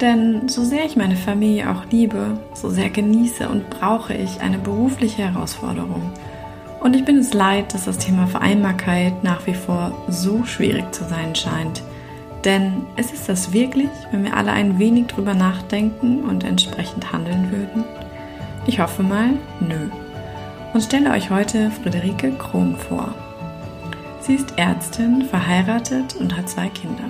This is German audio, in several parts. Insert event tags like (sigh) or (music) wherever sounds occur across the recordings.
Denn so sehr ich meine Familie auch liebe, so sehr genieße und brauche ich eine berufliche Herausforderung. Und ich bin es leid, dass das Thema Vereinbarkeit nach wie vor so schwierig zu sein scheint. Denn ist es das wirklich, wenn wir alle ein wenig drüber nachdenken und entsprechend handeln würden? Ich hoffe mal, nö. Und stelle euch heute Friederike Krom vor. Sie ist Ärztin, verheiratet und hat zwei Kinder.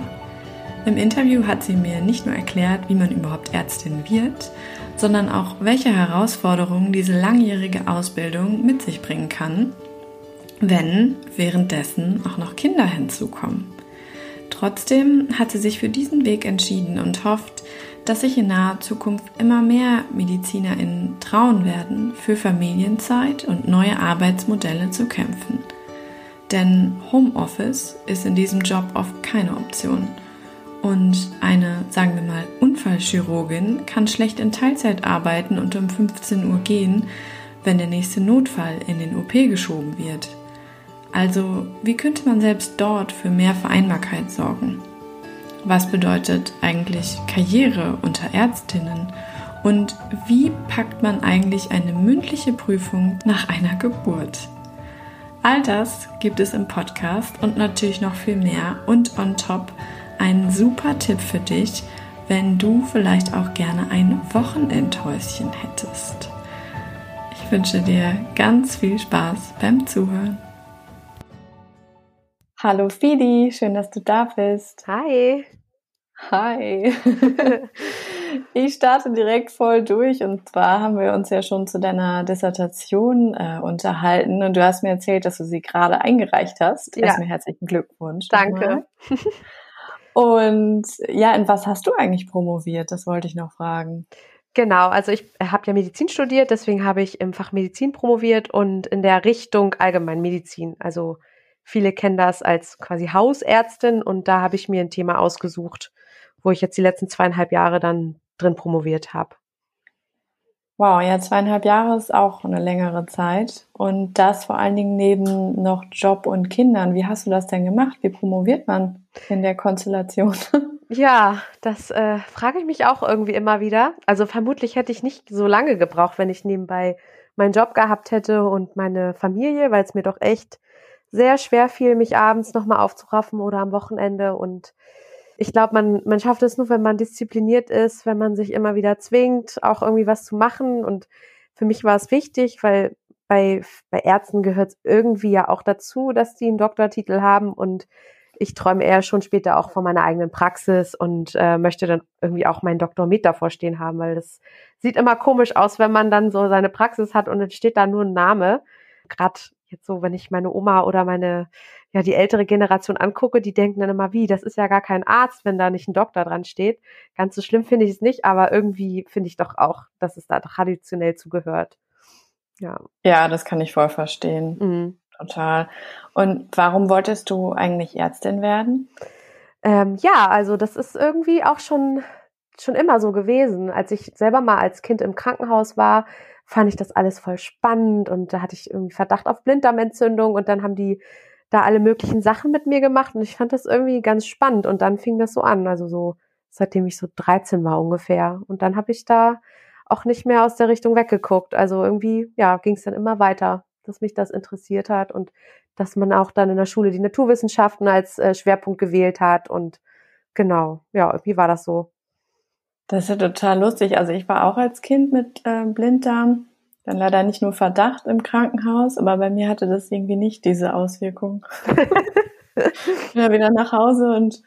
Im Interview hat sie mir nicht nur erklärt, wie man überhaupt Ärztin wird, sondern auch, welche Herausforderungen diese langjährige Ausbildung mit sich bringen kann, wenn währenddessen auch noch Kinder hinzukommen. Trotzdem hat sie sich für diesen Weg entschieden und hofft, dass sich in naher Zukunft immer mehr MedizinerInnen trauen werden, für Familienzeit und neue Arbeitsmodelle zu kämpfen. Denn Homeoffice ist in diesem Job oft keine Option – und eine, sagen wir mal, Unfallchirurgin kann schlecht in Teilzeit arbeiten und um 15 Uhr gehen, wenn der nächste Notfall in den OP geschoben wird. Also, wie könnte man selbst dort für mehr Vereinbarkeit sorgen? Was bedeutet eigentlich Karriere unter Ärztinnen? Und wie packt man eigentlich eine mündliche Prüfung nach einer Geburt? All das gibt es im Podcast und natürlich noch viel mehr und on top ein super Tipp für dich, wenn du vielleicht auch gerne ein Wochenendhäuschen hättest. Ich wünsche dir ganz viel Spaß beim Zuhören. Hallo Fidi, schön, dass du da bist. Hi. Hi. (laughs) Ich starte direkt voll durch und zwar haben wir uns ja schon zu deiner Dissertation äh, unterhalten und du hast mir erzählt, dass du sie gerade eingereicht hast. Ja. Erstmal herzlichen Glückwunsch. Danke. (laughs) Und ja, in was hast du eigentlich promoviert? Das wollte ich noch fragen. Genau, also ich habe ja Medizin studiert, deswegen habe ich im Fach Medizin promoviert und in der Richtung Allgemeinmedizin. Also viele kennen das als quasi Hausärztin und da habe ich mir ein Thema ausgesucht, wo ich jetzt die letzten zweieinhalb Jahre dann drin promoviert habe. Wow, ja, zweieinhalb Jahre ist auch eine längere Zeit. Und das vor allen Dingen neben noch Job und Kindern. Wie hast du das denn gemacht? Wie promoviert man in der Konstellation? (laughs) Ja, das äh, frage ich mich auch irgendwie immer wieder. Also vermutlich hätte ich nicht so lange gebraucht, wenn ich nebenbei meinen Job gehabt hätte und meine Familie, weil es mir doch echt sehr schwer fiel, mich abends nochmal aufzuraffen oder am Wochenende und ich glaube, man, man schafft es nur, wenn man diszipliniert ist, wenn man sich immer wieder zwingt, auch irgendwie was zu machen. Und für mich war es wichtig, weil bei, bei Ärzten gehört es irgendwie ja auch dazu, dass die einen Doktortitel haben. Und ich träume eher schon später auch von meiner eigenen Praxis und äh, möchte dann irgendwie auch meinen Doktor mit davor stehen haben, weil das sieht immer komisch aus, wenn man dann so seine Praxis hat und dann steht da nur ein Name. Gerade jetzt so, wenn ich meine Oma oder meine, ja, die ältere Generation angucke, die denken dann immer, wie, das ist ja gar kein Arzt, wenn da nicht ein Doktor dran steht. Ganz so schlimm finde ich es nicht, aber irgendwie finde ich doch auch, dass es da traditionell zugehört. Ja. Ja, das kann ich voll verstehen. Mhm. Total. Und warum wolltest du eigentlich Ärztin werden? Ähm, ja, also das ist irgendwie auch schon, schon immer so gewesen. Als ich selber mal als Kind im Krankenhaus war, fand ich das alles voll spannend und da hatte ich irgendwie Verdacht auf Blinddarmentzündung und dann haben die da alle möglichen Sachen mit mir gemacht und ich fand das irgendwie ganz spannend und dann fing das so an, also so seitdem ich so 13 war ungefähr und dann habe ich da auch nicht mehr aus der Richtung weggeguckt, also irgendwie ja, ging es dann immer weiter, dass mich das interessiert hat und dass man auch dann in der Schule die Naturwissenschaften als äh, Schwerpunkt gewählt hat und genau, ja, irgendwie war das so. Das ist ja total lustig. Also ich war auch als Kind mit äh, Blinddarm, dann leider nicht nur Verdacht im Krankenhaus, aber bei mir hatte das irgendwie nicht diese Auswirkung. ich bin wieder nach Hause und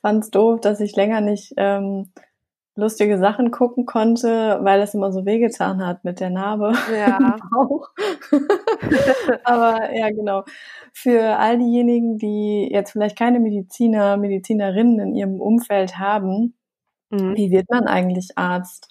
fand es doof, dass ich länger nicht ähm, lustige Sachen gucken konnte, weil es immer so wehgetan hat mit der Narbe ja. (laughs) aber ja, genau. Für all diejenigen, die jetzt vielleicht keine Mediziner, Medizinerinnen in ihrem Umfeld haben. Wie wird man eigentlich Arzt?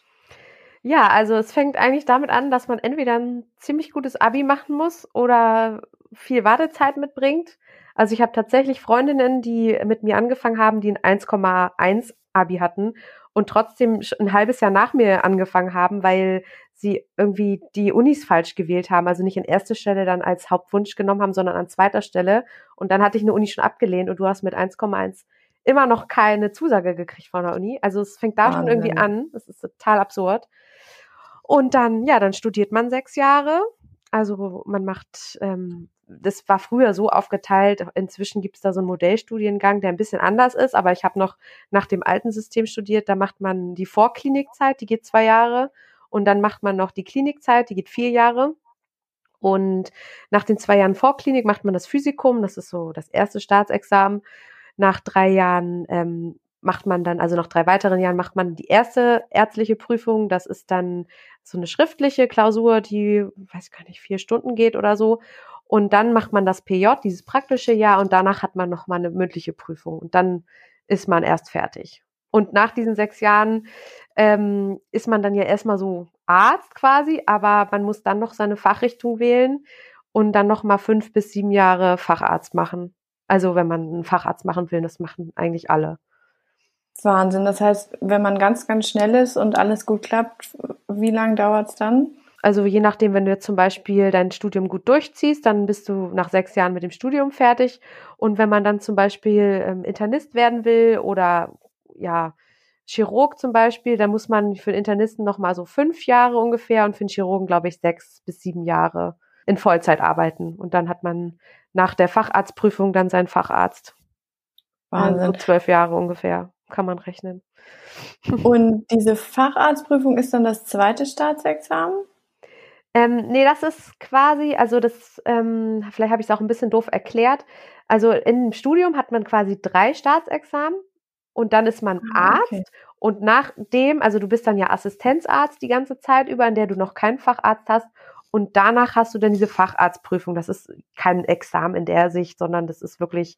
Ja, also es fängt eigentlich damit an, dass man entweder ein ziemlich gutes Abi machen muss oder viel Wartezeit mitbringt. Also ich habe tatsächlich Freundinnen, die mit mir angefangen haben, die ein 1,1 Abi hatten und trotzdem ein halbes Jahr nach mir angefangen haben, weil sie irgendwie die Unis falsch gewählt haben, also nicht in erster Stelle dann als Hauptwunsch genommen haben, sondern an zweiter Stelle. Und dann hatte ich eine Uni schon abgelehnt und du hast mit 1,1 immer noch keine Zusage gekriegt von der Uni. Also es fängt da Wahnsinn. schon irgendwie an. Das ist total absurd. Und dann, ja, dann studiert man sechs Jahre. Also man macht, ähm, das war früher so aufgeteilt. Inzwischen gibt es da so einen Modellstudiengang, der ein bisschen anders ist. Aber ich habe noch nach dem alten System studiert. Da macht man die Vorklinikzeit, die geht zwei Jahre. Und dann macht man noch die Klinikzeit, die geht vier Jahre. Und nach den zwei Jahren Vorklinik macht man das Physikum, das ist so das erste Staatsexamen. Nach drei Jahren ähm, macht man dann, also nach drei weiteren Jahren macht man die erste ärztliche Prüfung. Das ist dann so eine schriftliche Klausur, die, weiß gar nicht, vier Stunden geht oder so. Und dann macht man das PJ, dieses praktische Jahr, und danach hat man nochmal eine mündliche Prüfung. Und dann ist man erst fertig. Und nach diesen sechs Jahren ähm, ist man dann ja erstmal so Arzt quasi, aber man muss dann noch seine Fachrichtung wählen und dann noch mal fünf bis sieben Jahre Facharzt machen. Also wenn man einen Facharzt machen will, das machen eigentlich alle. Wahnsinn. Das heißt, wenn man ganz, ganz schnell ist und alles gut klappt, wie lange dauert es dann? Also je nachdem, wenn du jetzt zum Beispiel dein Studium gut durchziehst, dann bist du nach sechs Jahren mit dem Studium fertig. Und wenn man dann zum Beispiel ähm, Internist werden will oder ja, Chirurg zum Beispiel, da muss man für den Internisten noch mal so fünf Jahre ungefähr und für den Chirurgen, glaube ich, sechs bis sieben Jahre in Vollzeit arbeiten. Und dann hat man nach der Facharztprüfung dann seinen Facharzt. Wahnsinn. Also zwölf Jahre ungefähr, kann man rechnen. (laughs) Und diese Facharztprüfung ist dann das zweite Staatsexamen? Ähm, nee, das ist quasi, also das, ähm, vielleicht habe ich es auch ein bisschen doof erklärt. Also im Studium hat man quasi drei Staatsexamen und dann ist man ah, Arzt okay. und nachdem, also du bist dann ja Assistenzarzt die ganze Zeit über, in der du noch keinen Facharzt hast und danach hast du dann diese Facharztprüfung. Das ist kein Examen in der Sicht, sondern das ist wirklich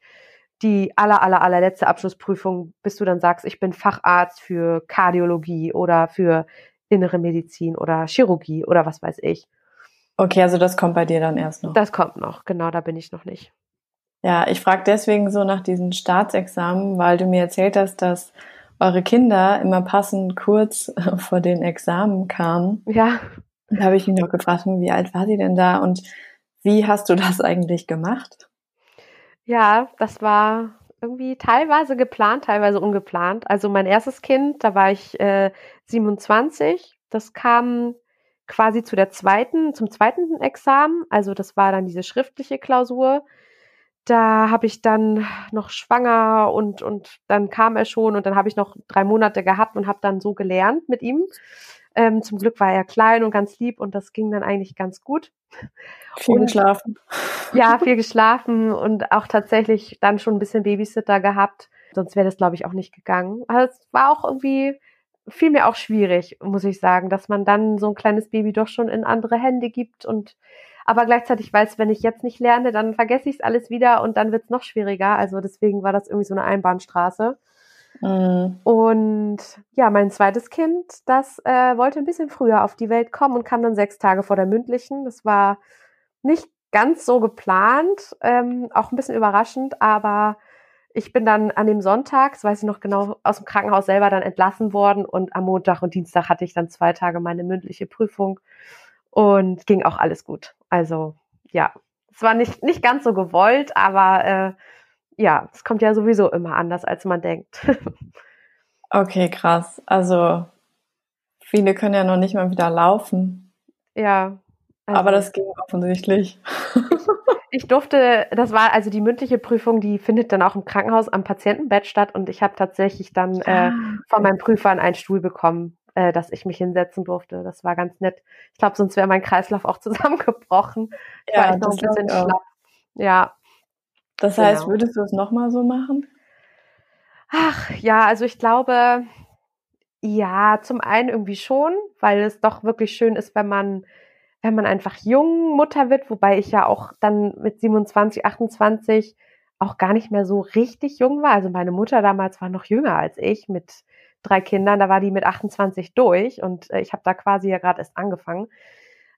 die aller, aller, allerletzte Abschlussprüfung, bis du dann sagst, ich bin Facharzt für Kardiologie oder für innere Medizin oder Chirurgie oder was weiß ich. Okay, also das kommt bei dir dann erst noch. Das kommt noch, genau, da bin ich noch nicht. Ja, ich frage deswegen so nach diesen Staatsexamen, weil du mir erzählt hast, dass eure Kinder immer passend kurz (laughs) vor den Examen kamen. Ja. Da habe ich mich noch gefragt, wie alt war sie denn da und wie hast du das eigentlich gemacht? Ja, das war irgendwie teilweise geplant, teilweise ungeplant. Also mein erstes Kind, da war ich äh, 27. Das kam quasi zu der zweiten, zum zweiten Examen. Also das war dann diese schriftliche Klausur da habe ich dann noch schwanger und, und dann kam er schon und dann habe ich noch drei Monate gehabt und habe dann so gelernt mit ihm. Ähm, zum Glück war er klein und ganz lieb und das ging dann eigentlich ganz gut. Viel und, geschlafen. Ja, (laughs) viel geschlafen und auch tatsächlich dann schon ein bisschen Babysitter gehabt. Sonst wäre das, glaube ich, auch nicht gegangen. Aber es war auch irgendwie, fiel mir auch schwierig, muss ich sagen, dass man dann so ein kleines Baby doch schon in andere Hände gibt und aber gleichzeitig weiß, wenn ich jetzt nicht lerne, dann vergesse ich es alles wieder und dann wird es noch schwieriger. Also deswegen war das irgendwie so eine Einbahnstraße. Mhm. Und ja, mein zweites Kind, das äh, wollte ein bisschen früher auf die Welt kommen und kam dann sechs Tage vor der mündlichen. Das war nicht ganz so geplant, ähm, auch ein bisschen überraschend, aber ich bin dann an dem Sonntag, das weiß ich noch genau, aus dem Krankenhaus selber dann entlassen worden und am Montag und Dienstag hatte ich dann zwei Tage meine mündliche Prüfung und ging auch alles gut. Also ja, es war nicht, nicht ganz so gewollt, aber äh, ja, es kommt ja sowieso immer anders, als man denkt. (laughs) okay, krass. Also viele können ja noch nicht mal wieder laufen. Ja. Also, aber das ging offensichtlich. (laughs) ich durfte, das war also die mündliche Prüfung, die findet dann auch im Krankenhaus am Patientenbett statt und ich habe tatsächlich dann äh, ah, von meinem Prüfer einen Stuhl bekommen äh, dass ich mich hinsetzen durfte. Das war ganz nett. Ich glaube, sonst wäre mein Kreislauf auch (laughs) zusammengebrochen. Ich ja, war noch ein bisschen schlapp. Ja. Das genau. heißt, würdest du es nochmal so machen? Ach, ja, also ich glaube, ja, zum einen irgendwie schon, weil es doch wirklich schön ist, wenn man, wenn man einfach jung Mutter wird, wobei ich ja auch dann mit 27, 28 auch gar nicht mehr so richtig jung war. Also meine Mutter damals war noch jünger als ich mit drei Kindern, da war die mit 28 durch und äh, ich habe da quasi ja gerade erst angefangen.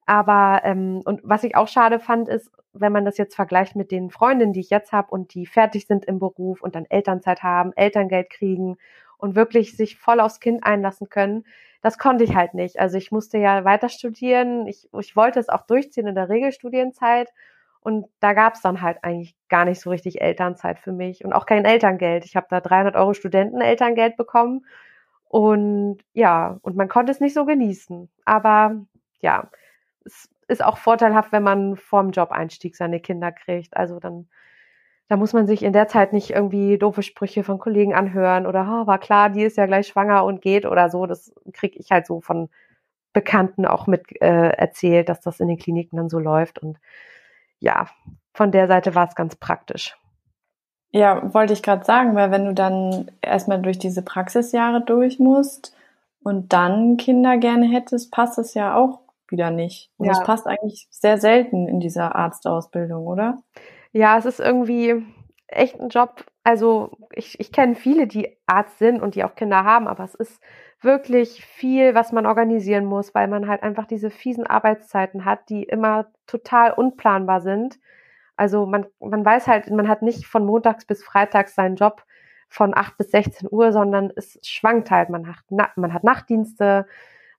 Aber ähm, und was ich auch schade fand, ist, wenn man das jetzt vergleicht mit den Freundinnen, die ich jetzt habe und die fertig sind im Beruf und dann Elternzeit haben, Elterngeld kriegen und wirklich sich voll aufs Kind einlassen können, das konnte ich halt nicht. Also ich musste ja weiter studieren. Ich, ich wollte es auch durchziehen in der Regelstudienzeit. Und da gab es dann halt eigentlich gar nicht so richtig Elternzeit für mich und auch kein Elterngeld. Ich habe da 300 Euro Studentenelterngeld bekommen und ja, und man konnte es nicht so genießen. Aber ja, es ist auch vorteilhaft, wenn man vorm Job-Einstieg seine Kinder kriegt. Also dann, da muss man sich in der Zeit nicht irgendwie doofe Sprüche von Kollegen anhören oder, oh, war klar, die ist ja gleich schwanger und geht oder so. Das kriege ich halt so von Bekannten auch mit äh, erzählt, dass das in den Kliniken dann so läuft. Und ja, von der Seite war es ganz praktisch. Ja, wollte ich gerade sagen, weil wenn du dann erstmal durch diese Praxisjahre durch musst und dann Kinder gerne hättest, passt es ja auch wieder nicht. Und ja. passt eigentlich sehr selten in dieser Arztausbildung, oder? Ja, es ist irgendwie echt ein Job. Also ich, ich kenne viele, die Arzt sind und die auch Kinder haben, aber es ist wirklich viel, was man organisieren muss, weil man halt einfach diese fiesen Arbeitszeiten hat, die immer total unplanbar sind. Also man, man weiß halt, man hat nicht von montags bis freitags seinen Job von 8 bis 16 Uhr, sondern es schwankt halt. Man hat, man hat Nachtdienste,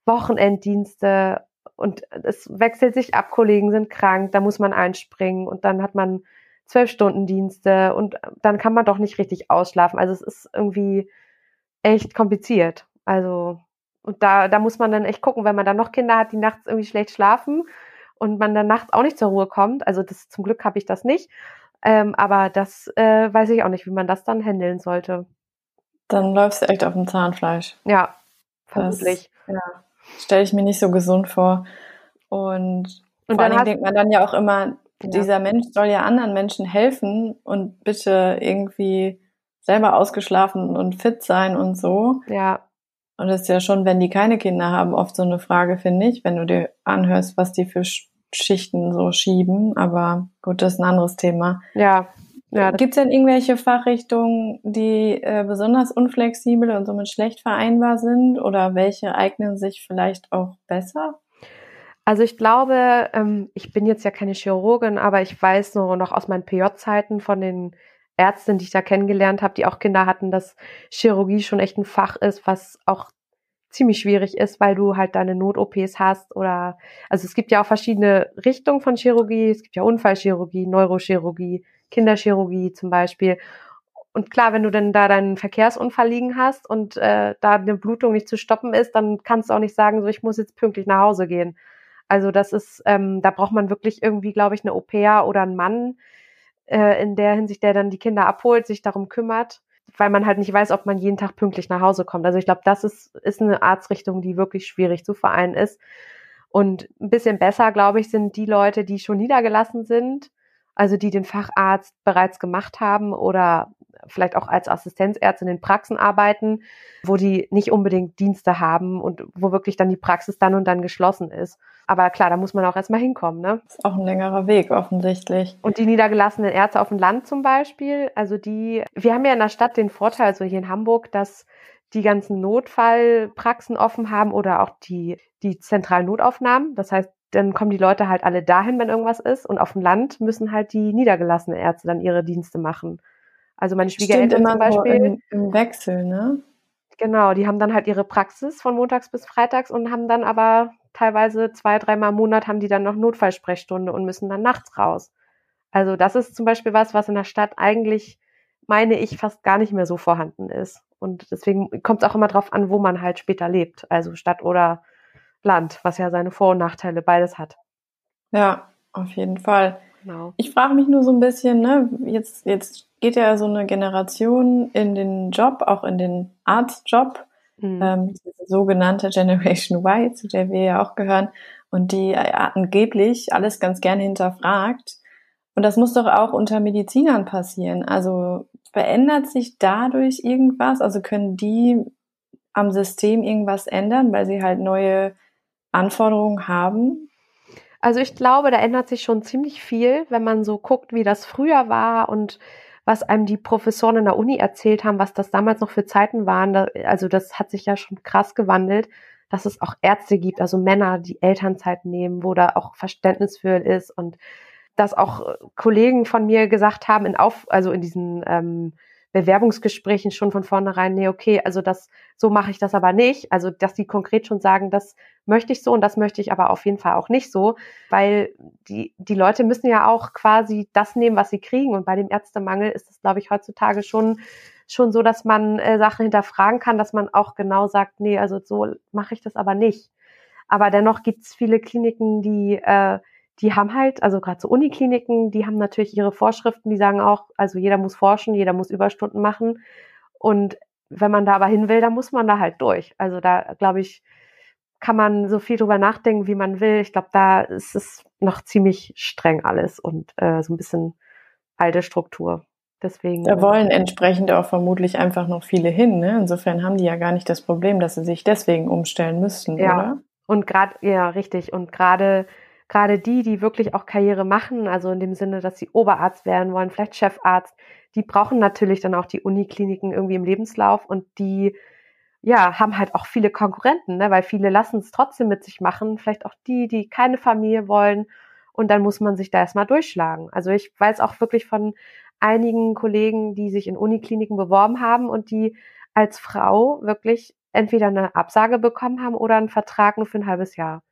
Wochenenddienste und es wechselt sich ab, Kollegen sind krank, da muss man einspringen und dann hat man zwölf Stunden Dienste und dann kann man doch nicht richtig ausschlafen. Also es ist irgendwie echt kompliziert. Also und da, da muss man dann echt gucken, wenn man dann noch Kinder hat, die nachts irgendwie schlecht schlafen und man dann nachts auch nicht zur Ruhe kommt. Also das zum Glück habe ich das nicht. Ähm, aber das äh, weiß ich auch nicht, wie man das dann handeln sollte. Dann läufst du echt auf dem Zahnfleisch. Ja, vermutlich. Das, ja, stelle ich mir nicht so gesund vor. Und, und vor allem denkt man dann ja auch immer, ja. dieser Mensch soll ja anderen Menschen helfen und bitte irgendwie selber ausgeschlafen und fit sein und so. Ja. Und das ist ja schon, wenn die keine Kinder haben, oft so eine Frage, finde ich, wenn du dir anhörst, was die für Schichten so schieben. Aber gut, das ist ein anderes Thema. Ja. Ja Gibt es denn irgendwelche Fachrichtungen, die äh, besonders unflexibel und somit schlecht vereinbar sind? Oder welche eignen sich vielleicht auch besser? Also ich glaube, ähm, ich bin jetzt ja keine Chirurgin, aber ich weiß nur noch aus meinen PJ-Zeiten von den Ärztin, die ich da kennengelernt habe, die auch Kinder hatten, dass Chirurgie schon echt ein Fach ist, was auch ziemlich schwierig ist, weil du halt deine Not-OPs hast oder also es gibt ja auch verschiedene Richtungen von Chirurgie. Es gibt ja Unfallchirurgie, Neurochirurgie, Kinderchirurgie zum Beispiel. Und klar, wenn du dann da deinen Verkehrsunfall liegen hast und äh, da eine Blutung nicht zu stoppen ist, dann kannst du auch nicht sagen, so ich muss jetzt pünktlich nach Hause gehen. Also das ist, ähm, da braucht man wirklich irgendwie, glaube ich, eine Au-pair oder einen Mann, äh, in der Hinsicht, der dann die Kinder abholt, sich darum kümmert, weil man halt nicht weiß, ob man jeden Tag pünktlich nach Hause kommt. Also ich glaube, das ist, ist eine Arztrichtung, die wirklich schwierig zu vereinen ist. Und ein bisschen besser, glaube ich, sind die Leute, die schon niedergelassen sind, also die den Facharzt bereits gemacht haben oder vielleicht auch als Assistenzärzte in den Praxen arbeiten, wo die nicht unbedingt Dienste haben und wo wirklich dann die Praxis dann und dann geschlossen ist. Aber klar, da muss man auch erstmal hinkommen, ne? Das ist auch ein längerer Weg offensichtlich. Und die niedergelassenen Ärzte auf dem Land zum Beispiel, also die, wir haben ja in der Stadt den Vorteil, also hier in Hamburg, dass die ganzen Notfallpraxen offen haben oder auch die, die zentralen Notaufnahmen. Das heißt, dann kommen die Leute halt alle dahin, wenn irgendwas ist. Und auf dem Land müssen halt die niedergelassenen Ärzte dann ihre Dienste machen. Also meine Schwiegereltern zum Beispiel. Im, im Wechsel, ne? Genau, die haben dann halt ihre Praxis von montags bis freitags und haben dann aber teilweise zwei, dreimal im Monat haben die dann noch Notfallsprechstunde und müssen dann nachts raus. Also das ist zum Beispiel was, was in der Stadt eigentlich, meine ich, fast gar nicht mehr so vorhanden ist. Und deswegen kommt es auch immer drauf an, wo man halt später lebt. Also Stadt oder Land, was ja seine Vor- und Nachteile beides hat. Ja, auf jeden Fall. Genau. Ich frage mich nur so ein bisschen, ne, jetzt, jetzt geht ja so eine Generation in den Job, auch in den Arztjob, mhm. ähm, sogenannte Generation Y, zu der wir ja auch gehören, und die äh, angeblich alles ganz gerne hinterfragt. Und das muss doch auch unter Medizinern passieren. Also verändert sich dadurch irgendwas? Also können die am System irgendwas ändern, weil sie halt neue Anforderungen haben? Also ich glaube, da ändert sich schon ziemlich viel, wenn man so guckt, wie das früher war und was einem die Professoren in der Uni erzählt haben, was das damals noch für Zeiten waren. also das hat sich ja schon krass gewandelt, dass es auch Ärzte gibt, also Männer, die Elternzeit nehmen, wo da auch Verständnis für ist und dass auch Kollegen von mir gesagt haben, in auf, also in diesen ähm, Bewerbungsgesprächen schon von vornherein, nee, okay, also das, so mache ich das aber nicht. Also, dass die konkret schon sagen, das möchte ich so und das möchte ich aber auf jeden Fall auch nicht so, weil die, die Leute müssen ja auch quasi das nehmen, was sie kriegen. Und bei dem Ärztemangel ist es, glaube ich, heutzutage schon, schon so, dass man äh, Sachen hinterfragen kann, dass man auch genau sagt, nee, also so mache ich das aber nicht. Aber dennoch gibt es viele Kliniken, die äh, die haben halt, also gerade so Unikliniken, die haben natürlich ihre Vorschriften, die sagen auch, also jeder muss forschen, jeder muss Überstunden machen. Und wenn man da aber hin will, dann muss man da halt durch. Also da, glaube ich, kann man so viel drüber nachdenken, wie man will. Ich glaube, da ist es noch ziemlich streng alles und äh, so ein bisschen alte Struktur. Deswegen. Da wollen entsprechend auch vermutlich einfach noch viele hin. Ne? Insofern haben die ja gar nicht das Problem, dass sie sich deswegen umstellen müssten, ja. oder? Und gerade, ja, richtig. Und gerade gerade die, die wirklich auch Karriere machen, also in dem Sinne, dass sie Oberarzt werden wollen, vielleicht Chefarzt, die brauchen natürlich dann auch die Unikliniken irgendwie im Lebenslauf und die ja, haben halt auch viele Konkurrenten, ne? weil viele lassen es trotzdem mit sich machen, vielleicht auch die, die keine Familie wollen und dann muss man sich da erstmal durchschlagen. Also ich weiß auch wirklich von einigen Kollegen, die sich in Unikliniken beworben haben und die als Frau wirklich entweder eine Absage bekommen haben oder einen Vertrag nur für ein halbes Jahr.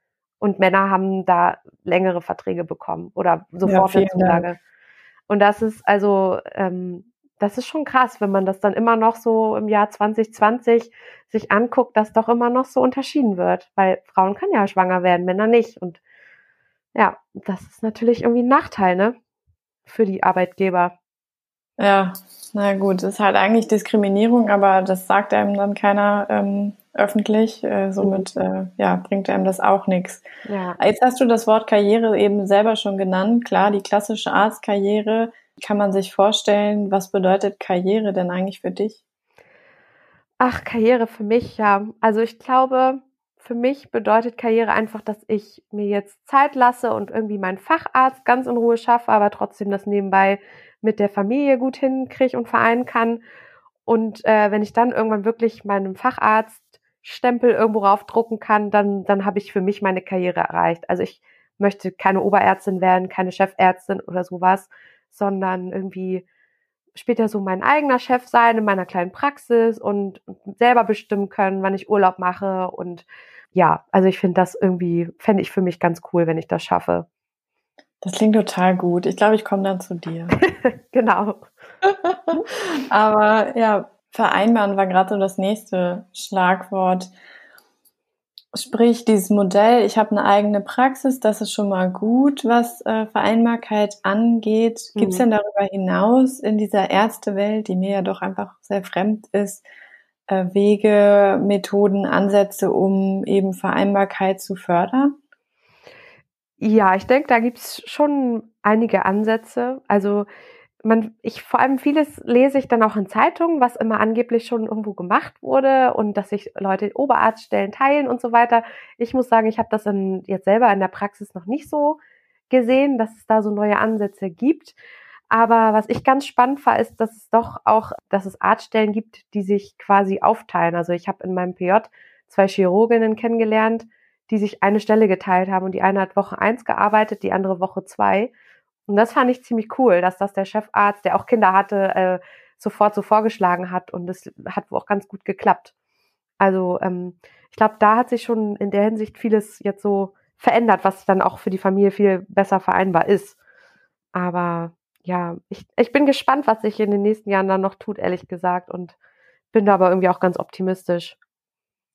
Und Männer haben da längere Verträge bekommen oder sofort eine Zulage. Und das ist also, ähm, das ist schon krass, wenn man das dann immer noch so im Jahr 2020 sich anguckt, dass doch immer noch so unterschieden wird. Weil Frauen können ja schwanger werden, Männer nicht. Und ja, das ist natürlich irgendwie ein Nachteil, ne? Für die Arbeitgeber. Ja, na gut, das ist halt eigentlich Diskriminierung, aber das sagt einem dann keiner ähm, öffentlich. Äh, somit äh, ja, bringt einem das auch nichts. Ja. Jetzt hast du das Wort Karriere eben selber schon genannt. Klar, die klassische Arztkarriere. Kann man sich vorstellen, was bedeutet Karriere denn eigentlich für dich? Ach, Karriere für mich, ja. Also ich glaube, für mich bedeutet Karriere einfach, dass ich mir jetzt Zeit lasse und irgendwie meinen Facharzt ganz in Ruhe schaffe, aber trotzdem das nebenbei mit der Familie gut hinkriege und vereinen kann. Und äh, wenn ich dann irgendwann wirklich meinem Facharzt Stempel irgendwo raufdrucken kann, dann, dann habe ich für mich meine Karriere erreicht. Also ich möchte keine Oberärztin werden, keine Chefärztin oder sowas, sondern irgendwie später so mein eigener Chef sein in meiner kleinen Praxis und selber bestimmen können, wann ich Urlaub mache. Und ja, also ich finde das irgendwie, fände ich für mich ganz cool, wenn ich das schaffe. Das klingt total gut. Ich glaube, ich komme dann zu dir. (laughs) genau. (laughs) Aber ja, vereinbaren war gerade so das nächste Schlagwort. Sprich, dieses Modell, ich habe eine eigene Praxis, das ist schon mal gut, was äh, Vereinbarkeit angeht. Gibt es mhm. denn darüber hinaus in dieser Ärztewelt, die mir ja doch einfach sehr fremd ist, äh, Wege, Methoden, Ansätze, um eben Vereinbarkeit zu fördern? Ja, ich denke, da gibt's schon einige Ansätze. Also man, ich vor allem vieles lese ich dann auch in Zeitungen, was immer angeblich schon irgendwo gemacht wurde und dass sich Leute Oberarztstellen teilen und so weiter. Ich muss sagen, ich habe das in, jetzt selber in der Praxis noch nicht so gesehen, dass es da so neue Ansätze gibt. Aber was ich ganz spannend war, ist, dass es doch auch, dass es Arztstellen gibt, die sich quasi aufteilen. Also ich habe in meinem PJ zwei Chirurginnen kennengelernt, die sich eine Stelle geteilt haben und die eine hat Woche eins gearbeitet, die andere Woche zwei. Und das fand ich ziemlich cool, dass das der Chefarzt, der auch Kinder hatte, äh, sofort so vorgeschlagen hat und es hat auch ganz gut geklappt. Also ähm, ich glaube, da hat sich schon in der Hinsicht vieles jetzt so verändert, was dann auch für die Familie viel besser vereinbar ist. Aber ja, ich, ich bin gespannt, was sich in den nächsten Jahren dann noch tut, ehrlich gesagt, und bin da aber irgendwie auch ganz optimistisch.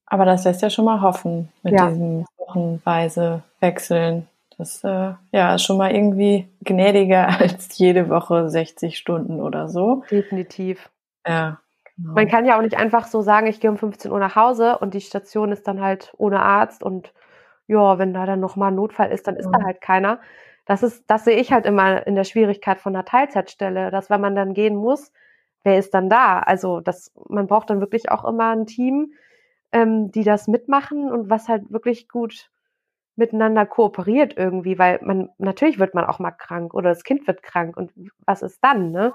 Aber das lässt ja schon mal hoffen mit ja. diesem wochenweise Wechseln. Das äh, ja, ist schon mal irgendwie gnädiger (laughs) als jede Woche 60 Stunden oder so. Definitiv. Ja. Genau. Man kann ja auch nicht einfach so sagen, ich gehe um 15 Uhr nach Hause und die Station ist dann halt ohne Arzt und ja, wenn da dann nochmal ein Notfall ist, dann ist ja. da halt keiner. Das ist, das sehe ich halt immer in der Schwierigkeit von einer Teilzeitstelle, dass wenn man dann gehen muss, wer ist dann da? Also das, man braucht dann wirklich auch immer ein Team, ähm, die das mitmachen und was halt wirklich gut miteinander kooperiert irgendwie, weil man natürlich wird man auch mal krank oder das Kind wird krank und was ist dann, ne?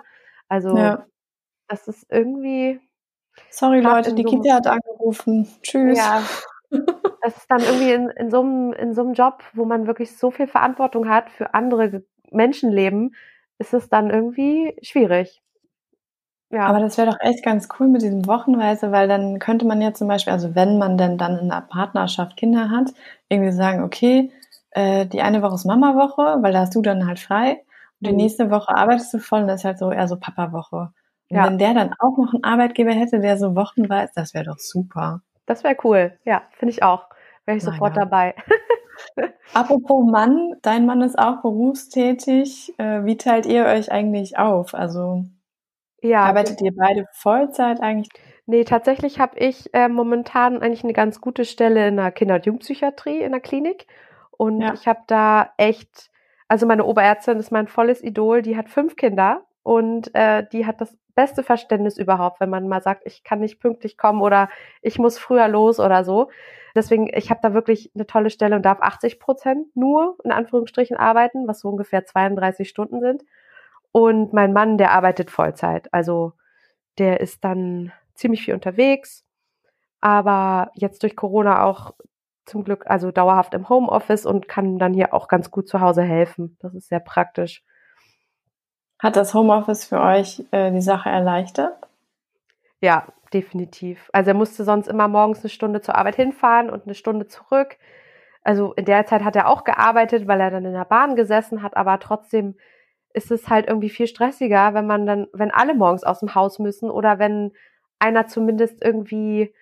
Also ja. das ist irgendwie. Sorry Leute, die so Kita hat angerufen. Tschüss. Ja. Das ist dann irgendwie in, in, so einem, in so einem Job, wo man wirklich so viel Verantwortung hat für andere Menschenleben, ist es dann irgendwie schwierig. Ja. Aber das wäre doch echt ganz cool mit diesem Wochenweise, weil dann könnte man ja zum Beispiel, also wenn man denn dann in einer Partnerschaft Kinder hat, irgendwie sagen, okay, äh, die eine Woche ist Mama-Woche, weil da hast du dann halt frei. Und die mhm. nächste Woche arbeitest du voll und das ist halt so eher so Papa-Woche. Und ja. wenn der dann auch noch einen Arbeitgeber hätte, der so wochenweise, das wäre doch super. Das wäre cool. Ja, finde ich auch. Wäre ich sofort ja. dabei. (laughs) Apropos Mann, dein Mann ist auch berufstätig. Äh, wie teilt ihr euch eigentlich auf? Also ja. Arbeitet ihr beide Vollzeit eigentlich? Nee, tatsächlich habe ich äh, momentan eigentlich eine ganz gute Stelle in der Kinder- und Jugendpsychiatrie in der Klinik. Und ja. ich habe da echt, also meine Oberärztin ist mein volles Idol, die hat fünf Kinder und äh, die hat das beste Verständnis überhaupt, wenn man mal sagt, ich kann nicht pünktlich kommen oder ich muss früher los oder so. Deswegen, ich habe da wirklich eine tolle Stelle und darf 80 Prozent nur in Anführungsstrichen arbeiten, was so ungefähr 32 Stunden sind. Und mein Mann, der arbeitet Vollzeit. Also der ist dann ziemlich viel unterwegs, aber jetzt durch Corona auch zum Glück also dauerhaft im Homeoffice und kann dann hier auch ganz gut zu Hause helfen. Das ist sehr praktisch. Hat das Homeoffice für euch äh, die Sache erleichtert? Ja, definitiv. Also er musste sonst immer morgens eine Stunde zur Arbeit hinfahren und eine Stunde zurück. Also in der Zeit hat er auch gearbeitet, weil er dann in der Bahn gesessen hat, aber trotzdem ist es halt irgendwie viel stressiger, wenn man dann, wenn alle morgens aus dem Haus müssen oder wenn einer zumindest irgendwie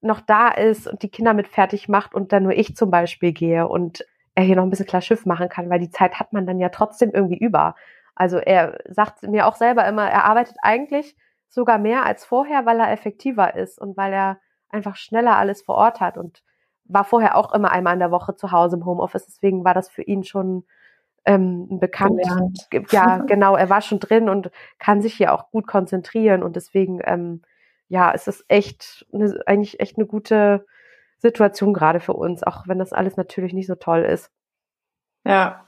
noch da ist und die Kinder mit fertig macht und dann nur ich zum Beispiel gehe und er hier noch ein bisschen klar Schiff machen kann, weil die Zeit hat man dann ja trotzdem irgendwie über. Also er sagt mir auch selber immer, er arbeitet eigentlich sogar mehr als vorher, weil er effektiver ist und weil er einfach schneller alles vor Ort hat und war vorher auch immer einmal in der Woche zu Hause im Homeoffice. Deswegen war das für ihn schon ähm, bekannt. Gelernt. Ja, (laughs) genau, er war schon drin und kann sich hier auch gut konzentrieren und deswegen, ähm, ja, es ist echt eine, eigentlich echt eine gute Situation gerade für uns, auch wenn das alles natürlich nicht so toll ist. Ja.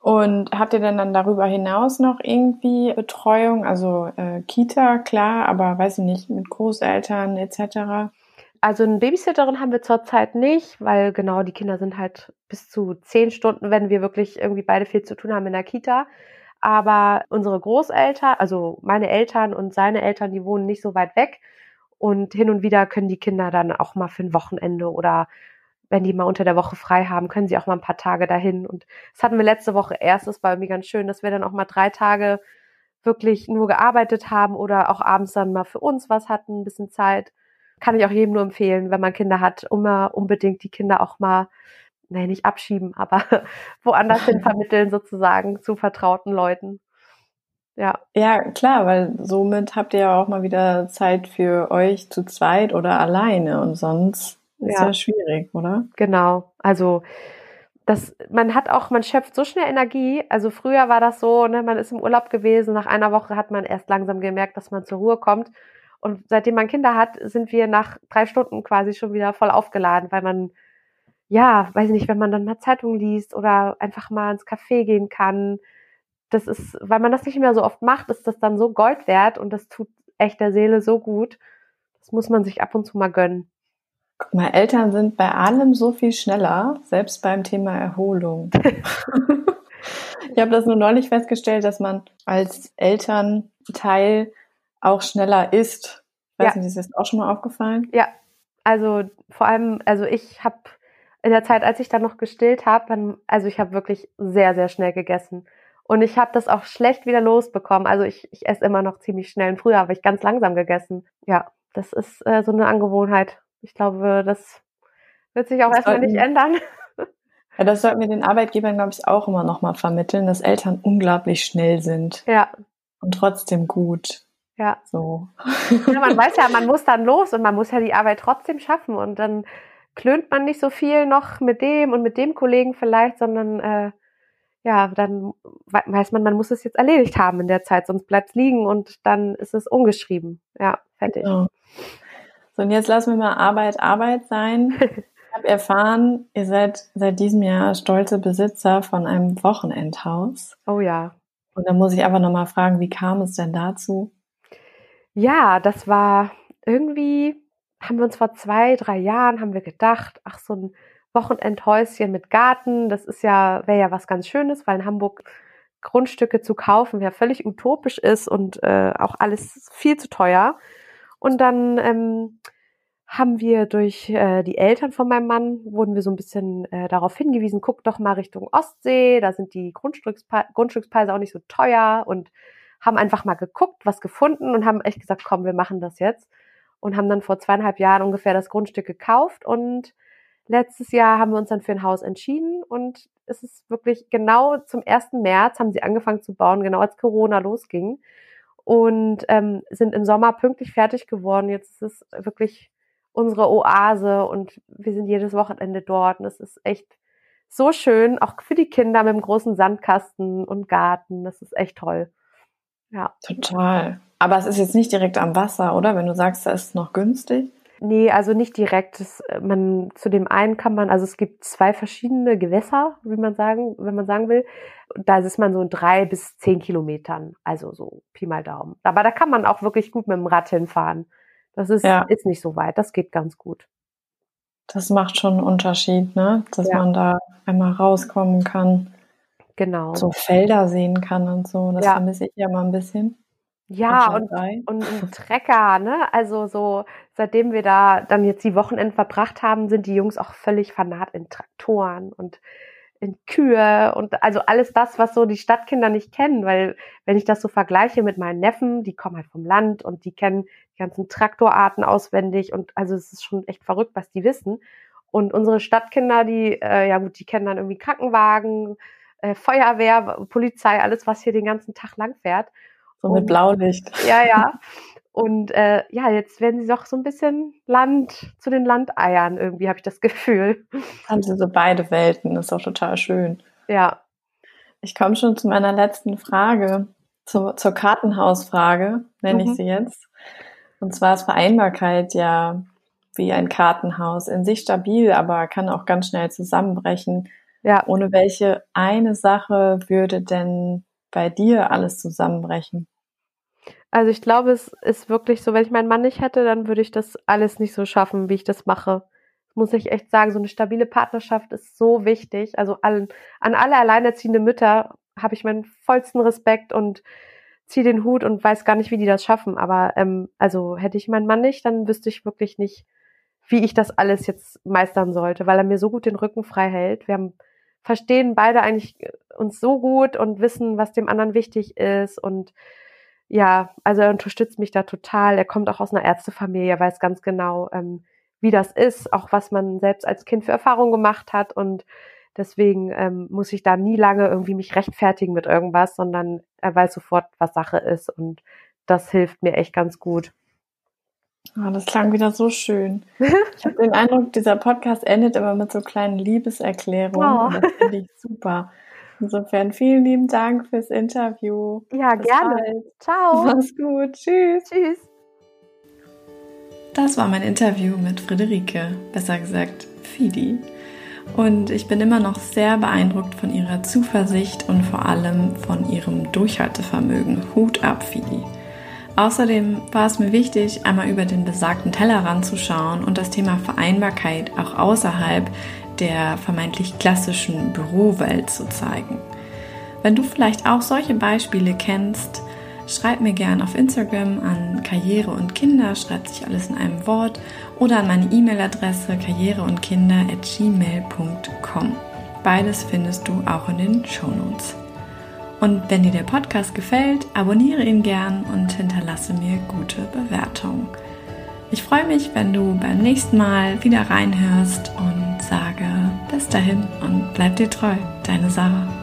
Und habt ihr denn dann darüber hinaus noch irgendwie Betreuung, also äh, Kita, klar, aber weiß ich nicht, mit Großeltern etc.? Also eine Babysitterin haben wir zurzeit nicht, weil genau die Kinder sind halt bis zu zehn Stunden, wenn wir wirklich irgendwie beide viel zu tun haben in der Kita. Aber unsere Großeltern, also meine Eltern und seine Eltern, die wohnen nicht so weit weg. Und hin und wieder können die Kinder dann auch mal für ein Wochenende oder wenn die mal unter der Woche frei haben, können sie auch mal ein paar Tage dahin. Und das hatten wir letzte Woche erst. Das war irgendwie ganz schön, dass wir dann auch mal drei Tage wirklich nur gearbeitet haben oder auch abends dann mal für uns was hatten, ein bisschen Zeit kann ich auch jedem nur empfehlen, wenn man Kinder hat, immer unbedingt die Kinder auch mal, nee, nicht abschieben, aber (laughs) woanders hin (laughs) vermitteln sozusagen zu vertrauten Leuten. Ja. Ja, klar, weil somit habt ihr ja auch mal wieder Zeit für euch zu zweit oder alleine und sonst ist ja, ja schwierig, oder? Genau. Also das, man hat auch, man schöpft so schnell Energie. Also früher war das so, ne, man ist im Urlaub gewesen, nach einer Woche hat man erst langsam gemerkt, dass man zur Ruhe kommt. Und seitdem man Kinder hat, sind wir nach drei Stunden quasi schon wieder voll aufgeladen, weil man, ja, weiß ich nicht, wenn man dann mal Zeitung liest oder einfach mal ins Café gehen kann. Das ist, weil man das nicht mehr so oft macht, ist das dann so Gold wert und das tut echt der Seele so gut. Das muss man sich ab und zu mal gönnen. Guck mal, Eltern sind bei allem so viel schneller, selbst beim Thema Erholung. (laughs) ich habe das nur neulich festgestellt, dass man als Elternteil auch schneller isst. Ich weiß ja. nicht, ist das auch schon mal aufgefallen? Ja, also vor allem, also ich habe in der Zeit, als ich dann noch gestillt habe, also ich habe wirklich sehr, sehr schnell gegessen. Und ich habe das auch schlecht wieder losbekommen. Also ich, ich esse immer noch ziemlich schnell. Und früher habe ich ganz langsam gegessen. Ja, das ist äh, so eine Angewohnheit. Ich glaube, das wird sich auch das erstmal nicht ändern. (laughs) Ja, das sollten wir den Arbeitgebern, glaube ich, auch immer nochmal vermitteln, dass Eltern unglaublich schnell sind. Ja. Und trotzdem gut. Ja. So. Ja, man (laughs) weiß ja, man muss dann los und man muss ja die Arbeit trotzdem schaffen und dann klönt man nicht so viel noch mit dem und mit dem Kollegen vielleicht, sondern äh, ja, dann weiß man, man muss es jetzt erledigt haben in der Zeit, sonst bleibt es liegen und dann ist es ungeschrieben. Ja, fertig. Genau. So, und jetzt lassen wir mal Arbeit Arbeit sein. (laughs) Ich habe erfahren, ihr seid seit diesem Jahr stolze Besitzer von einem Wochenendhaus. Oh ja. Und dann muss ich einfach nochmal fragen, wie kam es denn dazu? Ja, das war irgendwie, haben wir uns vor zwei, drei Jahren, haben wir gedacht, ach, so ein Wochenendhäuschen mit Garten, das ist ja, wäre ja was ganz Schönes, weil in Hamburg Grundstücke zu kaufen ja völlig utopisch ist und äh, auch alles viel zu teuer. Und dann ähm, haben wir durch äh, die Eltern von meinem Mann, wurden wir so ein bisschen äh, darauf hingewiesen, guck doch mal Richtung Ostsee, da sind die Grundstückspe Grundstückspreise auch nicht so teuer und haben einfach mal geguckt, was gefunden und haben echt gesagt, komm, wir machen das jetzt. Und haben dann vor zweieinhalb Jahren ungefähr das Grundstück gekauft und letztes Jahr haben wir uns dann für ein Haus entschieden und es ist wirklich genau zum 1. März haben sie angefangen zu bauen, genau als Corona losging und ähm, sind im Sommer pünktlich fertig geworden. Jetzt ist es wirklich unsere Oase und wir sind jedes Wochenende dort und es ist echt so schön, auch für die Kinder mit dem großen Sandkasten und Garten. Das ist echt toll. Ja. Total. Aber es ist jetzt nicht direkt am Wasser, oder? Wenn du sagst, da ist es noch günstig. Nee, also nicht direkt. Das, äh, man, zu dem einen kann man, also es gibt zwei verschiedene Gewässer, wie man sagen, wenn man sagen will. Da ist man so in drei bis zehn Kilometern, also so Pi mal Daumen. Aber da kann man auch wirklich gut mit dem Rad hinfahren. Das ist, ja. ist nicht so weit, das geht ganz gut. Das macht schon einen Unterschied, ne? Dass ja. man da einmal rauskommen kann. Genau. So Felder sehen kann und so. Das ja. vermisse ich ja mal ein bisschen. Ja, und, und (laughs) ein Trecker, ne? Also so, seitdem wir da dann jetzt die Wochenenden verbracht haben, sind die Jungs auch völlig fanat in Traktoren und in Kühe und also alles das, was so die Stadtkinder nicht kennen, weil wenn ich das so vergleiche mit meinen Neffen, die kommen halt vom Land und die kennen die ganzen Traktorarten auswendig und also es ist schon echt verrückt, was die wissen. Und unsere Stadtkinder, die, äh, ja gut, die kennen dann irgendwie Krankenwagen, äh, Feuerwehr, Polizei, alles, was hier den ganzen Tag lang fährt. So mit Blaulicht. Ja, ja. (laughs) Und äh, ja, jetzt werden sie doch so ein bisschen Land zu den Landeiern, irgendwie habe ich das Gefühl. Haben sie so beide Welten, das ist doch total schön. Ja. Ich komme schon zu meiner letzten Frage, zu, zur Kartenhausfrage, nenne mhm. ich sie jetzt. Und zwar ist Vereinbarkeit ja wie ein Kartenhaus in sich stabil, aber kann auch ganz schnell zusammenbrechen. Ja. Ohne welche eine Sache würde denn bei dir alles zusammenbrechen? Also ich glaube, es ist wirklich so, wenn ich meinen Mann nicht hätte, dann würde ich das alles nicht so schaffen, wie ich das mache. Muss ich echt sagen, so eine stabile Partnerschaft ist so wichtig. Also an, an alle alleinerziehende Mütter habe ich meinen vollsten Respekt und ziehe den Hut und weiß gar nicht, wie die das schaffen. Aber ähm, also hätte ich meinen Mann nicht, dann wüsste ich wirklich nicht, wie ich das alles jetzt meistern sollte, weil er mir so gut den Rücken frei hält. Wir haben verstehen beide eigentlich uns so gut und wissen, was dem anderen wichtig ist. Und ja, also er unterstützt mich da total. Er kommt auch aus einer Ärztefamilie, weiß ganz genau, ähm, wie das ist, auch was man selbst als Kind für Erfahrungen gemacht hat. Und deswegen ähm, muss ich da nie lange irgendwie mich rechtfertigen mit irgendwas, sondern er weiß sofort, was Sache ist. Und das hilft mir echt ganz gut. Oh, das klang wieder so schön. Ich habe den Eindruck, dieser Podcast endet immer mit so kleinen Liebeserklärungen. Oh. das finde ich super. Insofern vielen lieben Dank fürs Interview. Ja, Bis gerne. Bald. Ciao. Mach's gut. Tschüss. Tschüss. Das war mein Interview mit Friederike, besser gesagt Fidi. Und ich bin immer noch sehr beeindruckt von ihrer Zuversicht und vor allem von ihrem Durchhaltevermögen. Hut ab, Fidi. Außerdem war es mir wichtig, einmal über den besagten Tellerrand zu schauen und das Thema Vereinbarkeit auch außerhalb der vermeintlich klassischen Bürowelt zu zeigen. Wenn du vielleicht auch solche Beispiele kennst, schreib mir gerne auf Instagram an Karriere und Kinder, schreibt sich alles in einem Wort, oder an meine E-Mail-Adresse karriereundkinder.gmail.com. Beides findest du auch in den Show Notes. Und wenn dir der Podcast gefällt, abonniere ihn gern und hinterlasse mir gute Bewertungen. Ich freue mich, wenn du beim nächsten Mal wieder reinhörst und sage bis dahin und bleib dir treu, deine Sarah.